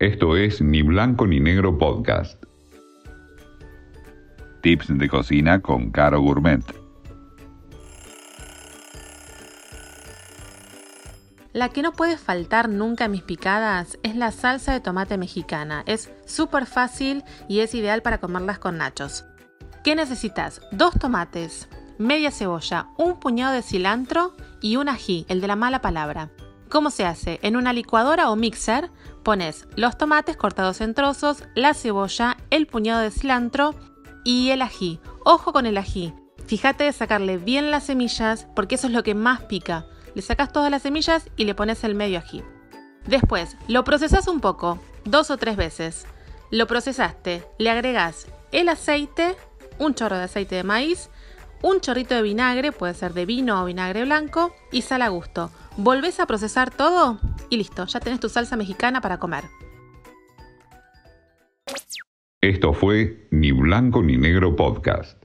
Esto es Ni Blanco ni Negro Podcast. Tips de cocina con Caro Gourmet. La que no puede faltar nunca en mis picadas es la salsa de tomate mexicana. Es súper fácil y es ideal para comerlas con nachos. ¿Qué necesitas? Dos tomates, media cebolla, un puñado de cilantro y un ají, el de la mala palabra. ¿Cómo se hace? En una licuadora o mixer pones los tomates cortados en trozos, la cebolla, el puñado de cilantro y el ají. Ojo con el ají. Fíjate de sacarle bien las semillas porque eso es lo que más pica. Le sacas todas las semillas y le pones el medio ají. Después, lo procesas un poco, dos o tres veces. Lo procesaste, le agregas el aceite, un chorro de aceite de maíz, un chorrito de vinagre, puede ser de vino o vinagre blanco, y sal a gusto. Volvés a procesar todo y listo, ya tenés tu salsa mexicana para comer. Esto fue Ni Blanco ni Negro Podcast.